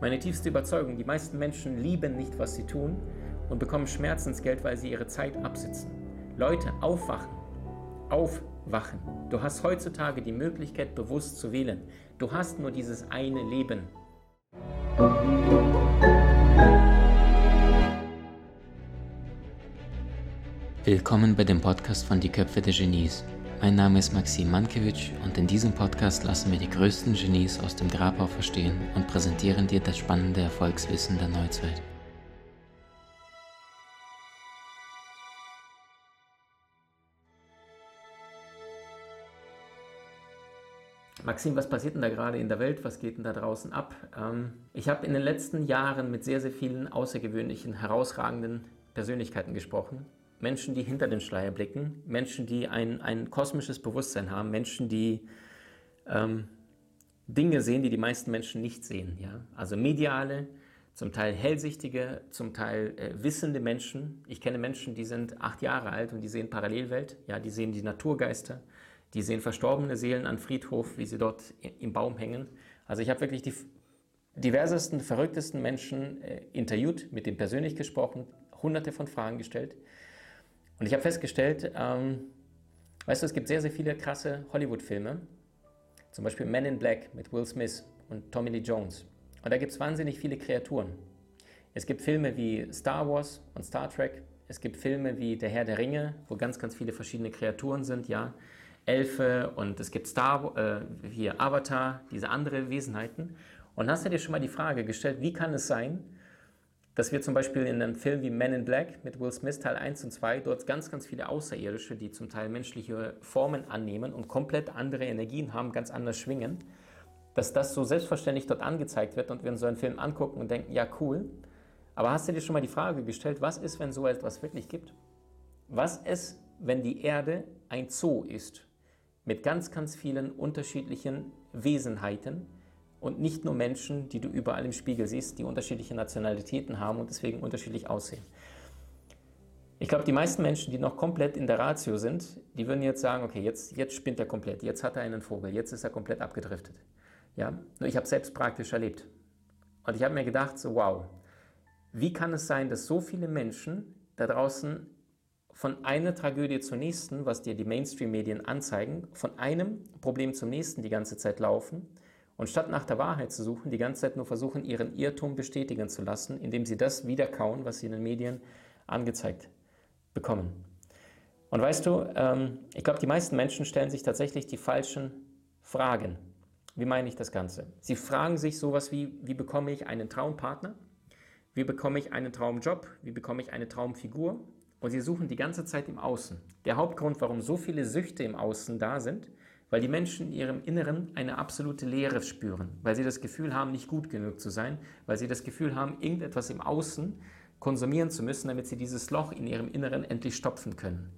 Meine tiefste Überzeugung, die meisten Menschen lieben nicht, was sie tun und bekommen Schmerzensgeld, weil sie ihre Zeit absitzen. Leute, aufwachen. Aufwachen. Du hast heutzutage die Möglichkeit, bewusst zu wählen. Du hast nur dieses eine Leben. Willkommen bei dem Podcast von Die Köpfe der Genies. Mein Name ist Maxim Mankewitsch und in diesem Podcast lassen wir die größten Genies aus dem Grabau verstehen und präsentieren dir das spannende Erfolgswissen der Neuzeit. Maxim, was passiert denn da gerade in der Welt? Was geht denn da draußen ab? Ähm, ich habe in den letzten Jahren mit sehr, sehr vielen außergewöhnlichen, herausragenden Persönlichkeiten gesprochen. Menschen, die hinter den Schleier blicken, Menschen, die ein, ein kosmisches Bewusstsein haben, Menschen, die ähm, Dinge sehen, die die meisten Menschen nicht sehen. Ja? Also mediale, zum Teil hellsichtige, zum Teil äh, wissende Menschen. Ich kenne Menschen, die sind acht Jahre alt und die sehen Parallelwelt, ja, die sehen die Naturgeister, die sehen verstorbene Seelen an Friedhof, wie sie dort im Baum hängen. Also ich habe wirklich die diversesten, verrücktesten Menschen äh, interviewt, mit denen persönlich gesprochen, hunderte von Fragen gestellt. Und ich habe festgestellt, ähm, weißt du, es gibt sehr, sehr viele krasse Hollywood-Filme, zum Beispiel Men in Black mit Will Smith und Tommy Lee Jones. Und da gibt es wahnsinnig viele Kreaturen. Es gibt Filme wie Star Wars und Star Trek. Es gibt Filme wie Der Herr der Ringe, wo ganz, ganz viele verschiedene Kreaturen sind, ja. Elfe und es gibt Star, äh, hier Avatar, diese andere Wesenheiten. Und hast du dir schon mal die Frage gestellt, wie kann es sein, dass wir zum Beispiel in einem Film wie Men in Black mit Will Smith Teil 1 und 2 dort ganz, ganz viele Außerirdische, die zum Teil menschliche Formen annehmen und komplett andere Energien haben, ganz anders schwingen, dass das so selbstverständlich dort angezeigt wird und wir uns so einen Film angucken und denken, ja cool, aber hast du dir schon mal die Frage gestellt, was ist, wenn so etwas wirklich gibt? Was ist, wenn die Erde ein Zoo ist mit ganz, ganz vielen unterschiedlichen Wesenheiten, und nicht nur Menschen, die du überall im Spiegel siehst, die unterschiedliche Nationalitäten haben und deswegen unterschiedlich aussehen. Ich glaube, die meisten Menschen, die noch komplett in der Ratio sind, die würden jetzt sagen, okay, jetzt, jetzt spinnt er komplett, jetzt hat er einen Vogel, jetzt ist er komplett abgedriftet. Ja? Nur ich habe selbst praktisch erlebt. Und ich habe mir gedacht, so wow, wie kann es sein, dass so viele Menschen da draußen von einer Tragödie zur nächsten, was dir die Mainstream-Medien anzeigen, von einem Problem zum nächsten die ganze Zeit laufen und statt nach der Wahrheit zu suchen, die ganze Zeit nur versuchen, ihren Irrtum bestätigen zu lassen, indem sie das wiederkauen, was sie in den Medien angezeigt bekommen. Und weißt du, ähm, ich glaube, die meisten Menschen stellen sich tatsächlich die falschen Fragen. Wie meine ich das Ganze? Sie fragen sich sowas wie, wie bekomme ich einen Traumpartner? Wie bekomme ich einen Traumjob? Wie bekomme ich eine Traumfigur? Und sie suchen die ganze Zeit im Außen. Der Hauptgrund, warum so viele Süchte im Außen da sind, weil die Menschen in ihrem Inneren eine absolute Leere spüren, weil sie das Gefühl haben, nicht gut genug zu sein, weil sie das Gefühl haben, irgendetwas im Außen konsumieren zu müssen, damit sie dieses Loch in ihrem Inneren endlich stopfen können.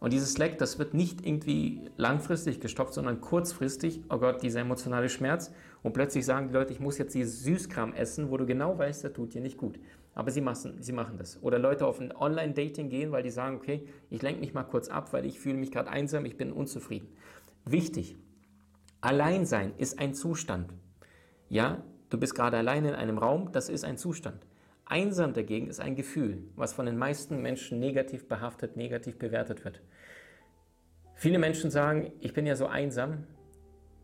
Und dieses Leck, das wird nicht irgendwie langfristig gestopft, sondern kurzfristig, oh Gott, dieser emotionale Schmerz. Und plötzlich sagen die Leute, ich muss jetzt dieses Süßkram essen, wo du genau weißt, das tut dir nicht gut. Aber sie machen, sie machen das. Oder Leute auf ein Online-Dating gehen, weil die sagen, okay, ich lenke mich mal kurz ab, weil ich fühle mich gerade einsam, ich bin unzufrieden. Wichtig, Alleinsein ist ein Zustand. Ja, du bist gerade allein in einem Raum, das ist ein Zustand. Einsam dagegen ist ein Gefühl, was von den meisten Menschen negativ behaftet, negativ bewertet wird. Viele Menschen sagen, ich bin ja so einsam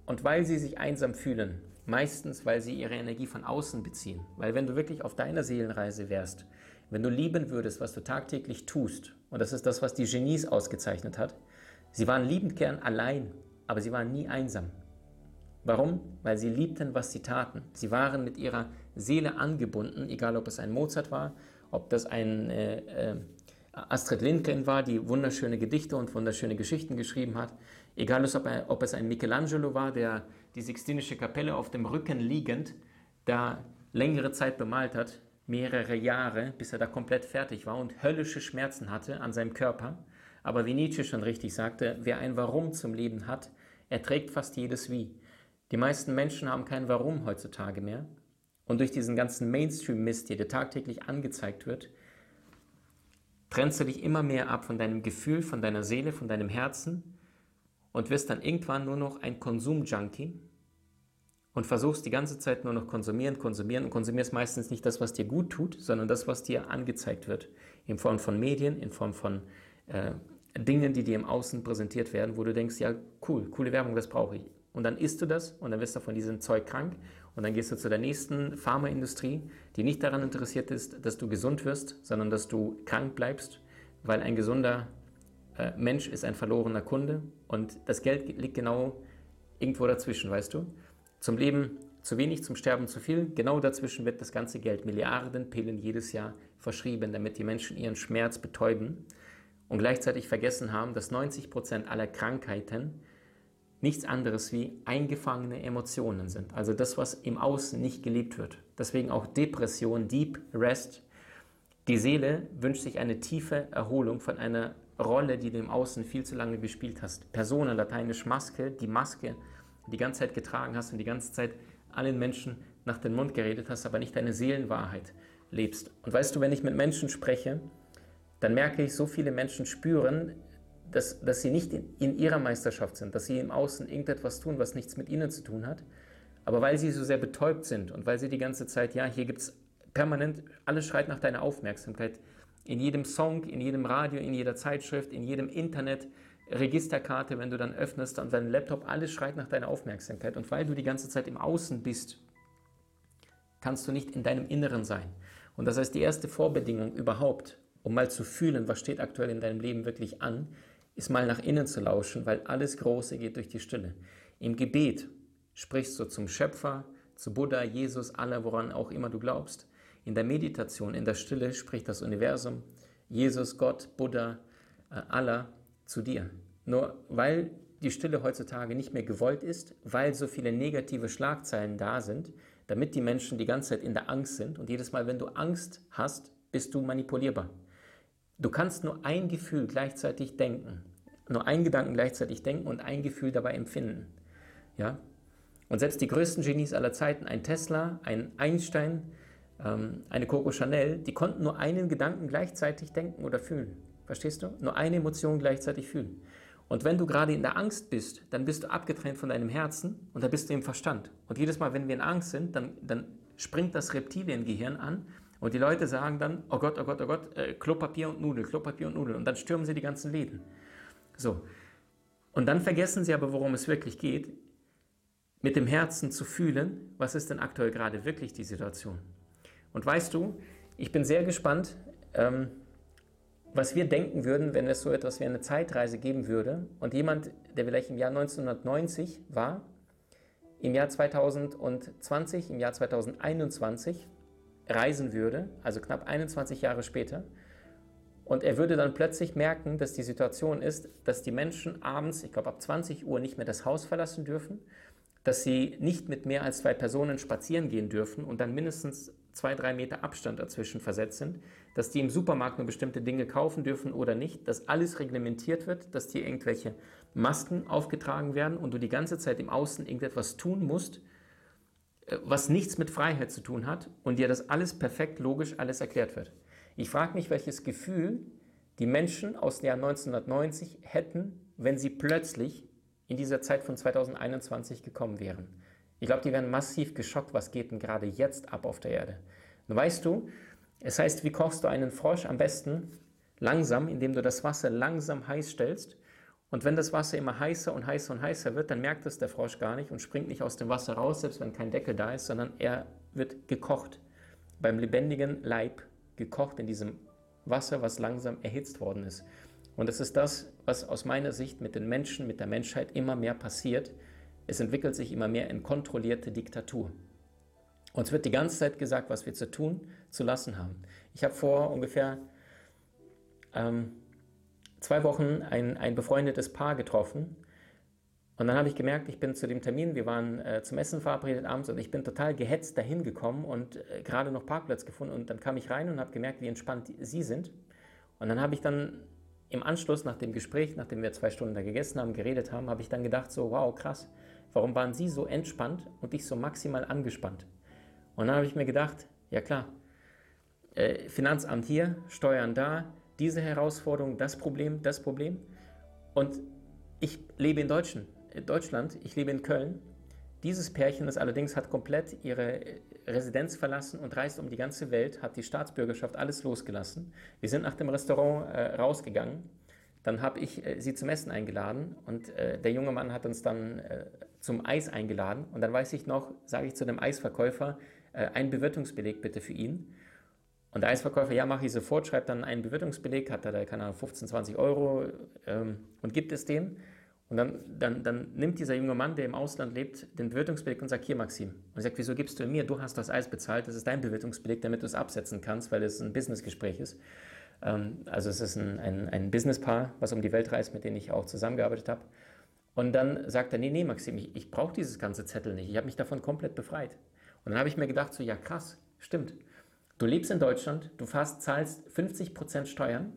und weil sie sich einsam fühlen, meistens weil sie ihre Energie von außen beziehen, weil wenn du wirklich auf deiner Seelenreise wärst, wenn du lieben würdest, was du tagtäglich tust, und das ist das, was die Genies ausgezeichnet hat, sie waren liebend gern allein aber sie waren nie einsam. Warum? Weil sie liebten, was sie taten. Sie waren mit ihrer Seele angebunden, egal ob es ein Mozart war, ob das ein äh, äh, Astrid Lindgren war, die wunderschöne Gedichte und wunderschöne Geschichten geschrieben hat, egal ob, ob es ein Michelangelo war, der die Sixtinische Kapelle auf dem Rücken liegend da längere Zeit bemalt hat, mehrere Jahre, bis er da komplett fertig war und höllische Schmerzen hatte an seinem Körper. Aber wie Nietzsche schon richtig sagte, wer ein Warum zum Leben hat, er trägt fast jedes Wie. Die meisten Menschen haben kein Warum heutzutage mehr. Und durch diesen ganzen Mainstream-Mist, der dir tagtäglich angezeigt wird, trennst du dich immer mehr ab von deinem Gefühl, von deiner Seele, von deinem Herzen und wirst dann irgendwann nur noch ein Konsum-Junkie und versuchst die ganze Zeit nur noch konsumieren, konsumieren und konsumierst meistens nicht das, was dir gut tut, sondern das, was dir angezeigt wird. In Form von Medien, in Form von äh, Dingen, die dir im Außen präsentiert werden, wo du denkst, ja, cool, coole Werbung, das brauche ich. Und dann isst du das und dann wirst du von diesem Zeug krank und dann gehst du zu der nächsten Pharmaindustrie, die nicht daran interessiert ist, dass du gesund wirst, sondern dass du krank bleibst, weil ein gesunder äh, Mensch ist ein verlorener Kunde und das Geld liegt genau irgendwo dazwischen, weißt du? Zum Leben zu wenig, zum Sterben zu viel. Genau dazwischen wird das ganze Geld, Milliarden Pillen jedes Jahr verschrieben, damit die Menschen ihren Schmerz betäuben und gleichzeitig vergessen haben, dass 90 Prozent aller Krankheiten nichts anderes wie eingefangene Emotionen sind. Also das, was im Außen nicht gelebt wird. Deswegen auch Depression, Deep Rest. Die Seele wünscht sich eine tiefe Erholung von einer Rolle, die du im Außen viel zu lange gespielt hast. Persona, lateinisch Maske, die Maske, die ganze Zeit getragen hast und die ganze Zeit allen Menschen nach dem Mund geredet hast, aber nicht deine Seelenwahrheit lebst. Und weißt du, wenn ich mit Menschen spreche, dann merke ich, so viele Menschen spüren, dass, dass sie nicht in, in ihrer Meisterschaft sind, dass sie im Außen irgendetwas tun, was nichts mit ihnen zu tun hat. Aber weil sie so sehr betäubt sind und weil sie die ganze Zeit, ja, hier gibt es permanent, alles schreit nach deiner Aufmerksamkeit. In jedem Song, in jedem Radio, in jeder Zeitschrift, in jedem Internet, Registerkarte, wenn du dann öffnest und dein Laptop, alles schreit nach deiner Aufmerksamkeit. Und weil du die ganze Zeit im Außen bist, kannst du nicht in deinem Inneren sein. Und das heißt, die erste Vorbedingung überhaupt, um mal zu fühlen, was steht aktuell in deinem Leben wirklich an, ist mal nach innen zu lauschen, weil alles Große geht durch die Stille. Im Gebet sprichst du zum Schöpfer, zu Buddha, Jesus, Allah, woran auch immer du glaubst. In der Meditation, in der Stille spricht das Universum, Jesus, Gott, Buddha, äh, Allah zu dir. Nur weil die Stille heutzutage nicht mehr gewollt ist, weil so viele negative Schlagzeilen da sind, damit die Menschen die ganze Zeit in der Angst sind und jedes Mal, wenn du Angst hast, bist du manipulierbar. Du kannst nur ein Gefühl gleichzeitig denken nur einen Gedanken gleichzeitig denken und ein Gefühl dabei empfinden. Ja? Und selbst die größten Genies aller Zeiten, ein Tesla, ein Einstein, ähm, eine Coco Chanel, die konnten nur einen Gedanken gleichzeitig denken oder fühlen. Verstehst du? Nur eine Emotion gleichzeitig fühlen. Und wenn du gerade in der Angst bist, dann bist du abgetrennt von deinem Herzen und da bist du im Verstand. Und jedes Mal, wenn wir in Angst sind, dann, dann springt das Reptiliengehirn an und die Leute sagen dann, oh Gott, oh Gott, oh Gott, äh, Klopapier und Nudel, Klopapier und Nudel. Und dann stürmen sie die ganzen Läden. So. Und dann vergessen sie aber, worum es wirklich geht, mit dem Herzen zu fühlen, was ist denn aktuell gerade wirklich die Situation. Und weißt du, ich bin sehr gespannt, ähm, was wir denken würden, wenn es so etwas wie eine Zeitreise geben würde und jemand, der vielleicht im Jahr 1990 war, im Jahr 2020, im Jahr 2021 reisen würde, also knapp 21 Jahre später, und er würde dann plötzlich merken, dass die Situation ist, dass die Menschen abends, ich glaube ab 20 Uhr, nicht mehr das Haus verlassen dürfen, dass sie nicht mit mehr als zwei Personen spazieren gehen dürfen und dann mindestens zwei, drei Meter Abstand dazwischen versetzt sind, dass die im Supermarkt nur bestimmte Dinge kaufen dürfen oder nicht, dass alles reglementiert wird, dass dir irgendwelche Masken aufgetragen werden und du die ganze Zeit im Außen irgendetwas tun musst, was nichts mit Freiheit zu tun hat und dir das alles perfekt logisch alles erklärt wird. Ich frage mich, welches Gefühl die Menschen aus dem Jahr 1990 hätten, wenn sie plötzlich in dieser Zeit von 2021 gekommen wären. Ich glaube, die wären massiv geschockt, was geht denn gerade jetzt ab auf der Erde. Und weißt du, es heißt, wie kochst du einen Frosch am besten? Langsam, indem du das Wasser langsam heiß stellst. Und wenn das Wasser immer heißer und heißer und heißer wird, dann merkt es der Frosch gar nicht und springt nicht aus dem Wasser raus, selbst wenn kein Deckel da ist, sondern er wird gekocht. Beim lebendigen Leib gekocht in diesem Wasser, was langsam erhitzt worden ist. Und das ist das, was aus meiner Sicht mit den Menschen, mit der Menschheit immer mehr passiert. Es entwickelt sich immer mehr in kontrollierte Diktatur. Uns wird die ganze Zeit gesagt, was wir zu tun, zu lassen haben. Ich habe vor ungefähr ähm, zwei Wochen ein, ein befreundetes Paar getroffen, und dann habe ich gemerkt, ich bin zu dem Termin, wir waren äh, zum Essen verabredet abends und ich bin total gehetzt dahin gekommen und äh, gerade noch Parkplatz gefunden. Und dann kam ich rein und habe gemerkt, wie entspannt sie sind. Und dann habe ich dann im Anschluss nach dem Gespräch, nachdem wir zwei Stunden da gegessen haben, geredet haben, habe ich dann gedacht, so wow, krass, warum waren sie so entspannt und ich so maximal angespannt? Und dann habe ich mir gedacht, ja klar, äh, Finanzamt hier, Steuern da, diese Herausforderung, das Problem, das Problem. Und ich lebe in Deutschland. Deutschland, ich lebe in Köln. Dieses Pärchen, das allerdings hat komplett ihre Residenz verlassen und reist um die ganze Welt, hat die Staatsbürgerschaft alles losgelassen. Wir sind nach dem Restaurant äh, rausgegangen. Dann habe ich äh, sie zum Essen eingeladen und äh, der junge Mann hat uns dann äh, zum Eis eingeladen. Und dann weiß ich noch, sage ich zu dem Eisverkäufer, äh, einen Bewirtungsbeleg bitte für ihn. Und der Eisverkäufer, ja, mache ich sofort, schreibt dann einen Bewirtungsbeleg, hat da, keine Ahnung, 15, 20 Euro ähm, und gibt es dem. Und dann, dann, dann nimmt dieser junge Mann, der im Ausland lebt, den Bewirtungsbeleg und sagt, hier Maxim. Und sagt, wieso gibst du mir? Du hast das Eis bezahlt, das ist dein Bewirtungsbeleg, damit du es absetzen kannst, weil es ein Businessgespräch ist. Ähm, also es ist ein, ein, ein Businesspaar, was um die Welt reist, mit denen ich auch zusammengearbeitet habe. Und dann sagt er, nee, nee, Maxim, ich, ich brauche dieses ganze Zettel nicht. Ich habe mich davon komplett befreit. Und dann habe ich mir gedacht, so, ja krass, stimmt. Du lebst in Deutschland, du fast zahlst 50% Steuern,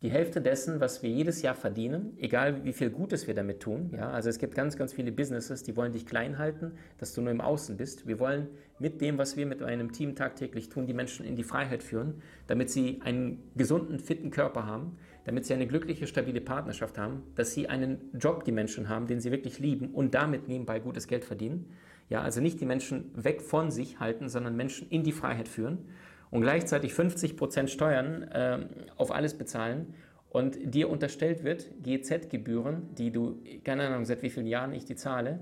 die Hälfte dessen, was wir jedes Jahr verdienen, egal wie viel Gutes wir damit tun. Ja, also es gibt ganz, ganz viele Businesses, die wollen dich klein halten, dass du nur im Außen bist. Wir wollen mit dem, was wir mit einem Team tagtäglich tun, die Menschen in die Freiheit führen, damit sie einen gesunden, fitten Körper haben, damit sie eine glückliche, stabile Partnerschaft haben, dass sie einen Job, die Menschen haben, den sie wirklich lieben und damit nebenbei gutes Geld verdienen. Ja, also nicht die Menschen weg von sich halten, sondern Menschen in die Freiheit führen und gleichzeitig 50% Steuern äh, auf alles bezahlen und dir unterstellt wird, GZ-Gebühren, die du, keine Ahnung, seit wie vielen Jahren ich die zahle,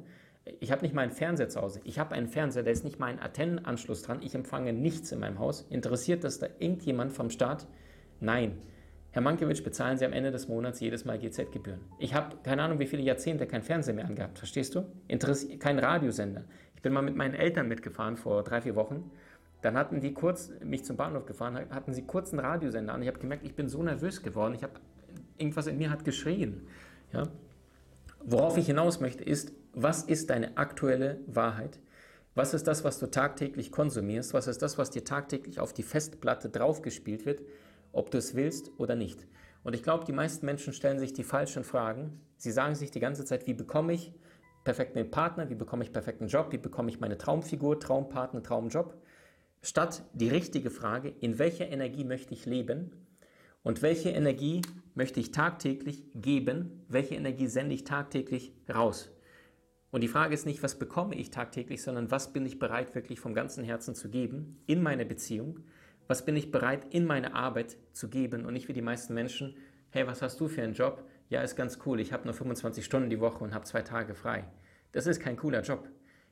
ich habe nicht mal einen Fernseher zu Hause. Ich habe einen Fernseher, da ist nicht mal ein Antennenanschluss dran. Ich empfange nichts in meinem Haus. Interessiert das da irgendjemand vom Staat? Nein. Herr Mankiewicz, bezahlen Sie am Ende des Monats jedes Mal GZ-Gebühren. Ich habe keine Ahnung, wie viele Jahrzehnte kein Fernseher mehr angehabt. Verstehst du? Interessi kein Radiosender. Ich bin mal mit meinen Eltern mitgefahren vor drei, vier Wochen dann hatten die kurz mich zum Bahnhof gefahren, hatten sie kurz einen Radiosender an. Ich habe gemerkt, ich bin so nervös geworden. Ich habe irgendwas in mir hat geschrien. Ja? Worauf ich hinaus möchte, ist, was ist deine aktuelle Wahrheit? Was ist das, was du tagtäglich konsumierst? Was ist das, was dir tagtäglich auf die Festplatte draufgespielt wird, ob du es willst oder nicht? Und ich glaube, die meisten Menschen stellen sich die falschen Fragen. Sie sagen sich die ganze Zeit, wie bekomme ich perfekten Partner, wie bekomme ich perfekten Job, wie bekomme ich meine Traumfigur, Traumpartner, Traumjob? Statt die richtige Frage, in welcher Energie möchte ich leben und welche Energie möchte ich tagtäglich geben, welche Energie sende ich tagtäglich raus. Und die Frage ist nicht, was bekomme ich tagtäglich, sondern was bin ich bereit wirklich vom ganzen Herzen zu geben in meine Beziehung, was bin ich bereit in meine Arbeit zu geben und nicht wie die meisten Menschen, hey, was hast du für einen Job? Ja, ist ganz cool, ich habe nur 25 Stunden die Woche und habe zwei Tage frei. Das ist kein cooler Job.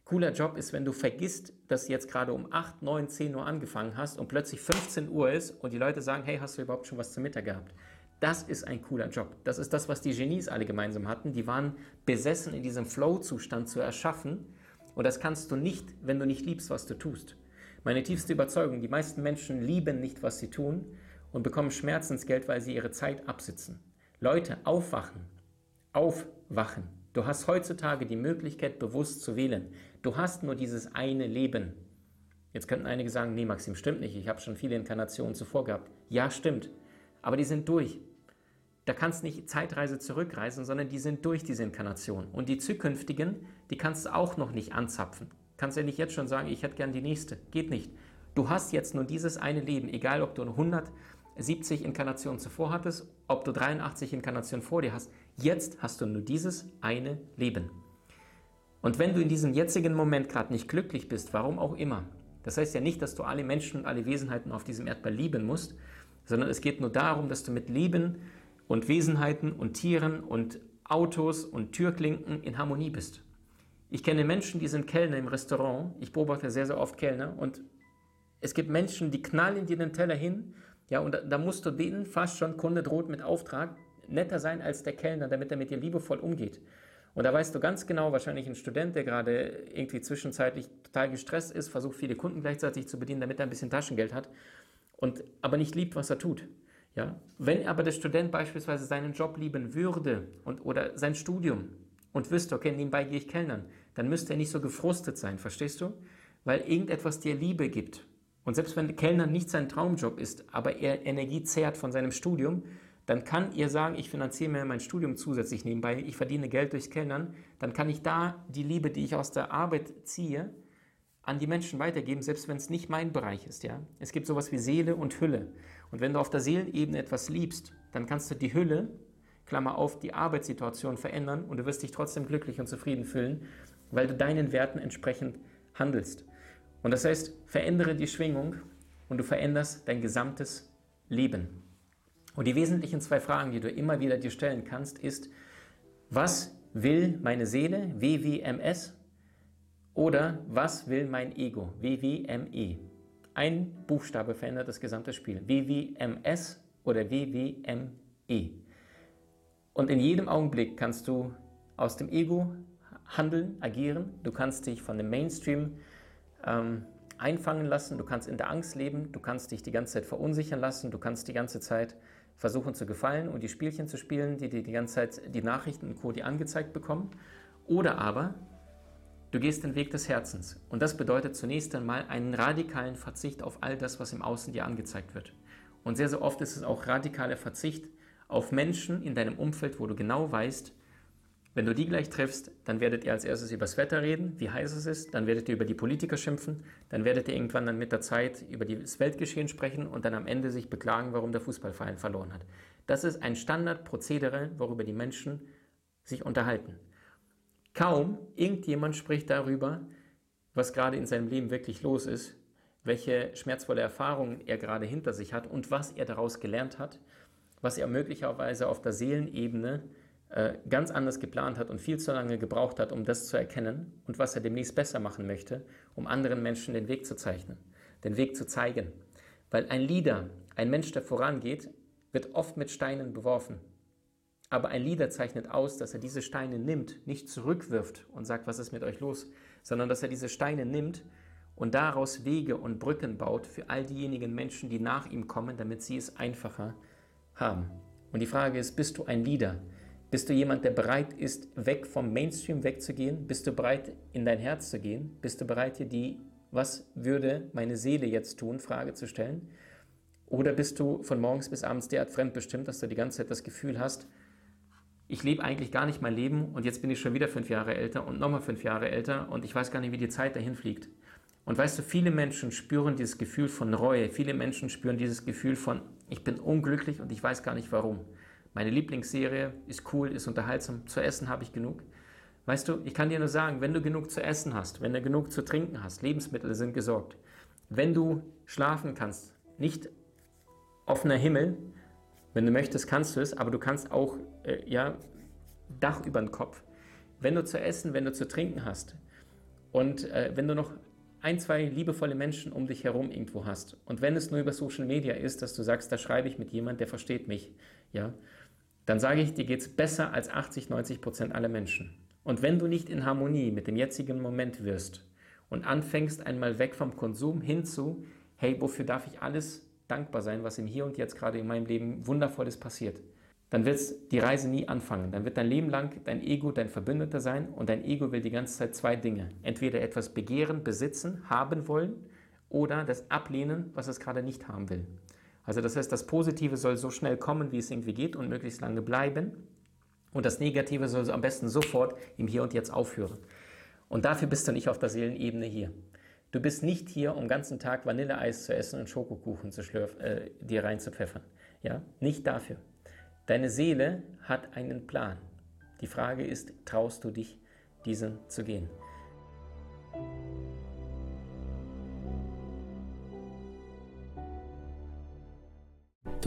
Cooler Job ist, wenn du vergisst, dass du jetzt gerade um 8, 9, 10 Uhr angefangen hast und plötzlich 15 Uhr ist und die Leute sagen, hey, hast du überhaupt schon was zum Mittag gehabt? Das ist ein cooler Job. Das ist das, was die Genies alle gemeinsam hatten. Die waren besessen, in diesem Flow-Zustand zu erschaffen. Und das kannst du nicht, wenn du nicht liebst, was du tust. Meine tiefste Überzeugung, die meisten Menschen lieben nicht, was sie tun und bekommen Schmerzensgeld, weil sie ihre Zeit absitzen. Leute, aufwachen. Aufwachen. Du hast heutzutage die Möglichkeit, bewusst zu wählen. Du hast nur dieses eine Leben. Jetzt könnten einige sagen, nee, Maxim, stimmt nicht, ich habe schon viele Inkarnationen zuvor gehabt. Ja, stimmt, aber die sind durch. Da kannst nicht Zeitreise zurückreisen, sondern die sind durch diese Inkarnation. Und die zukünftigen, die kannst du auch noch nicht anzapfen. Kannst ja nicht jetzt schon sagen, ich hätte gern die nächste. Geht nicht. Du hast jetzt nur dieses eine Leben, egal ob du 170 Inkarnationen zuvor hattest, ob du 83 Inkarnationen vor dir hast. Jetzt hast du nur dieses eine Leben. Und wenn du in diesem jetzigen Moment gerade nicht glücklich bist, warum auch immer, das heißt ja nicht, dass du alle Menschen und alle Wesenheiten auf diesem Erdball lieben musst, sondern es geht nur darum, dass du mit Leben und Wesenheiten und Tieren und Autos und Türklinken in Harmonie bist. Ich kenne Menschen, die sind Kellner im Restaurant. Ich beobachte sehr, sehr oft Kellner und es gibt Menschen, die knallen dir den Teller hin, ja, und da, da musst du denen fast schon, Kunde droht mit Auftrag, netter sein als der Kellner, damit er mit dir liebevoll umgeht. Und da weißt du ganz genau, wahrscheinlich ein Student, der gerade irgendwie zwischenzeitlich total gestresst ist, versucht viele Kunden gleichzeitig zu bedienen, damit er ein bisschen Taschengeld hat und aber nicht liebt, was er tut. Ja? Wenn aber der Student beispielsweise seinen Job lieben würde und, oder sein Studium und wüsste, okay, nebenbei gehe ich Kellnern, dann müsste er nicht so gefrustet sein, verstehst du? Weil irgendetwas dir Liebe gibt. Und selbst wenn Kellner nicht sein Traumjob ist, aber er Energie zehrt von seinem Studium, dann kann ihr sagen, ich finanziere mir mein Studium zusätzlich nebenbei, ich verdiene Geld durch Kellnern, dann kann ich da die Liebe, die ich aus der Arbeit ziehe, an die Menschen weitergeben, selbst wenn es nicht mein Bereich ist. Ja? Es gibt sowas wie Seele und Hülle. Und wenn du auf der Seelenebene etwas liebst, dann kannst du die Hülle, Klammer auf, die Arbeitssituation verändern und du wirst dich trotzdem glücklich und zufrieden fühlen, weil du deinen Werten entsprechend handelst. Und das heißt, verändere die Schwingung und du veränderst dein gesamtes Leben. Und die wesentlichen zwei Fragen, die du immer wieder dir stellen kannst, ist, was will meine Seele, WWMS, oder was will mein Ego, WWME? Ein Buchstabe verändert das gesamte Spiel, WWMS oder WWME. Und in jedem Augenblick kannst du aus dem Ego handeln, agieren, du kannst dich von dem Mainstream ähm, einfangen lassen, du kannst in der Angst leben, du kannst dich die ganze Zeit verunsichern lassen, du kannst die ganze Zeit versuchen zu gefallen und die Spielchen zu spielen, die dir die ganze Zeit die Nachrichten und Co. die angezeigt bekommen. Oder aber du gehst den Weg des Herzens. Und das bedeutet zunächst einmal einen radikalen Verzicht auf all das, was im Außen dir angezeigt wird. Und sehr, sehr oft ist es auch radikaler Verzicht auf Menschen in deinem Umfeld, wo du genau weißt, wenn du die gleich triffst, dann werdet ihr als erstes über das Wetter reden, wie heiß es ist, dann werdet ihr über die Politiker schimpfen, dann werdet ihr irgendwann dann mit der Zeit über das Weltgeschehen sprechen und dann am Ende sich beklagen, warum der Fußballverein verloren hat. Das ist ein Standardprozedere, worüber die Menschen sich unterhalten. Kaum irgendjemand spricht darüber, was gerade in seinem Leben wirklich los ist, welche schmerzvolle Erfahrungen er gerade hinter sich hat und was er daraus gelernt hat, was er möglicherweise auf der Seelenebene ganz anders geplant hat und viel zu lange gebraucht hat, um das zu erkennen und was er demnächst besser machen möchte, um anderen Menschen den Weg zu zeichnen, den Weg zu zeigen. Weil ein Leader, ein Mensch, der vorangeht, wird oft mit Steinen beworfen. Aber ein Leader zeichnet aus, dass er diese Steine nimmt, nicht zurückwirft und sagt, was ist mit euch los, sondern dass er diese Steine nimmt und daraus Wege und Brücken baut für all diejenigen Menschen, die nach ihm kommen, damit sie es einfacher haben. Und die Frage ist, bist du ein Leader? Bist du jemand, der bereit ist, weg vom Mainstream wegzugehen? Bist du bereit, in dein Herz zu gehen? Bist du bereit, dir die, was würde meine Seele jetzt tun, Frage zu stellen? Oder bist du von morgens bis abends derart fremdbestimmt, dass du die ganze Zeit das Gefühl hast, ich lebe eigentlich gar nicht mein Leben und jetzt bin ich schon wieder fünf Jahre älter und nochmal fünf Jahre älter und ich weiß gar nicht, wie die Zeit dahin fliegt. Und weißt du, viele Menschen spüren dieses Gefühl von Reue, viele Menschen spüren dieses Gefühl von, ich bin unglücklich und ich weiß gar nicht warum. Meine Lieblingsserie ist cool, ist unterhaltsam, zu essen habe ich genug. Weißt du, ich kann dir nur sagen, wenn du genug zu essen hast, wenn du genug zu trinken hast, Lebensmittel sind gesorgt, wenn du schlafen kannst, nicht offener Himmel, wenn du möchtest, kannst du es, aber du kannst auch äh, ja, Dach über den Kopf. Wenn du zu essen, wenn du zu trinken hast und äh, wenn du noch ein, zwei liebevolle Menschen um dich herum irgendwo hast und wenn es nur über Social Media ist, dass du sagst, da schreibe ich mit jemand, der versteht mich, ja, dann sage ich, dir geht es besser als 80, 90 Prozent aller Menschen. Und wenn du nicht in Harmonie mit dem jetzigen Moment wirst und anfängst einmal weg vom Konsum hin zu, hey, wofür darf ich alles dankbar sein, was im Hier und Jetzt gerade in meinem Leben Wundervolles passiert, dann wird die Reise nie anfangen. Dann wird dein Leben lang dein Ego dein Verbündeter sein und dein Ego will die ganze Zeit zwei Dinge. Entweder etwas begehren, besitzen, haben wollen oder das ablehnen, was es gerade nicht haben will. Also das heißt, das Positive soll so schnell kommen, wie es irgendwie geht und möglichst lange bleiben. Und das Negative soll am besten sofort im Hier und Jetzt aufhören. Und dafür bist du nicht auf der Seelenebene hier. Du bist nicht hier, um den ganzen Tag Vanilleeis zu essen und Schokokuchen zu schlürf, äh, dir reinzupfeffern. Ja? Nicht dafür. Deine Seele hat einen Plan. Die Frage ist, traust du dich, diesen zu gehen?